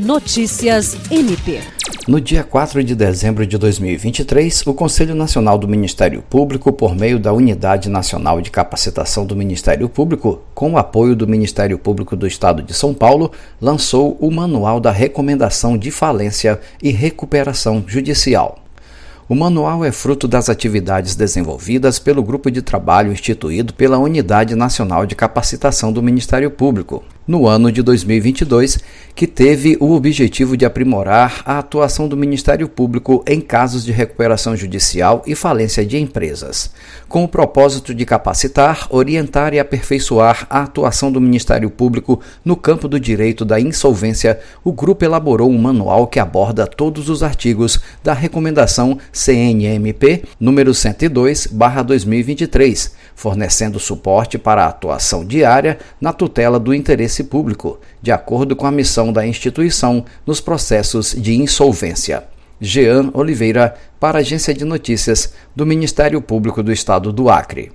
Notícias MP. No dia 4 de dezembro de 2023, o Conselho Nacional do Ministério Público, por meio da Unidade Nacional de Capacitação do Ministério Público, com o apoio do Ministério Público do Estado de São Paulo, lançou o Manual da Recomendação de Falência e Recuperação Judicial. O manual é fruto das atividades desenvolvidas pelo grupo de trabalho instituído pela Unidade Nacional de Capacitação do Ministério Público, no ano de 2022, que teve o objetivo de aprimorar a atuação do Ministério Público em casos de recuperação judicial e falência de empresas, com o propósito de capacitar, orientar e aperfeiçoar a atuação do Ministério Público no campo do direito da insolvência. O grupo elaborou um manual que aborda todos os artigos da recomendação CNMP número 102/2023, fornecendo suporte para a atuação diária na tutela do interesse interesse público, de acordo com a missão da instituição nos processos de insolvência. Jean Oliveira, para a Agência de Notícias do Ministério Público do Estado do Acre.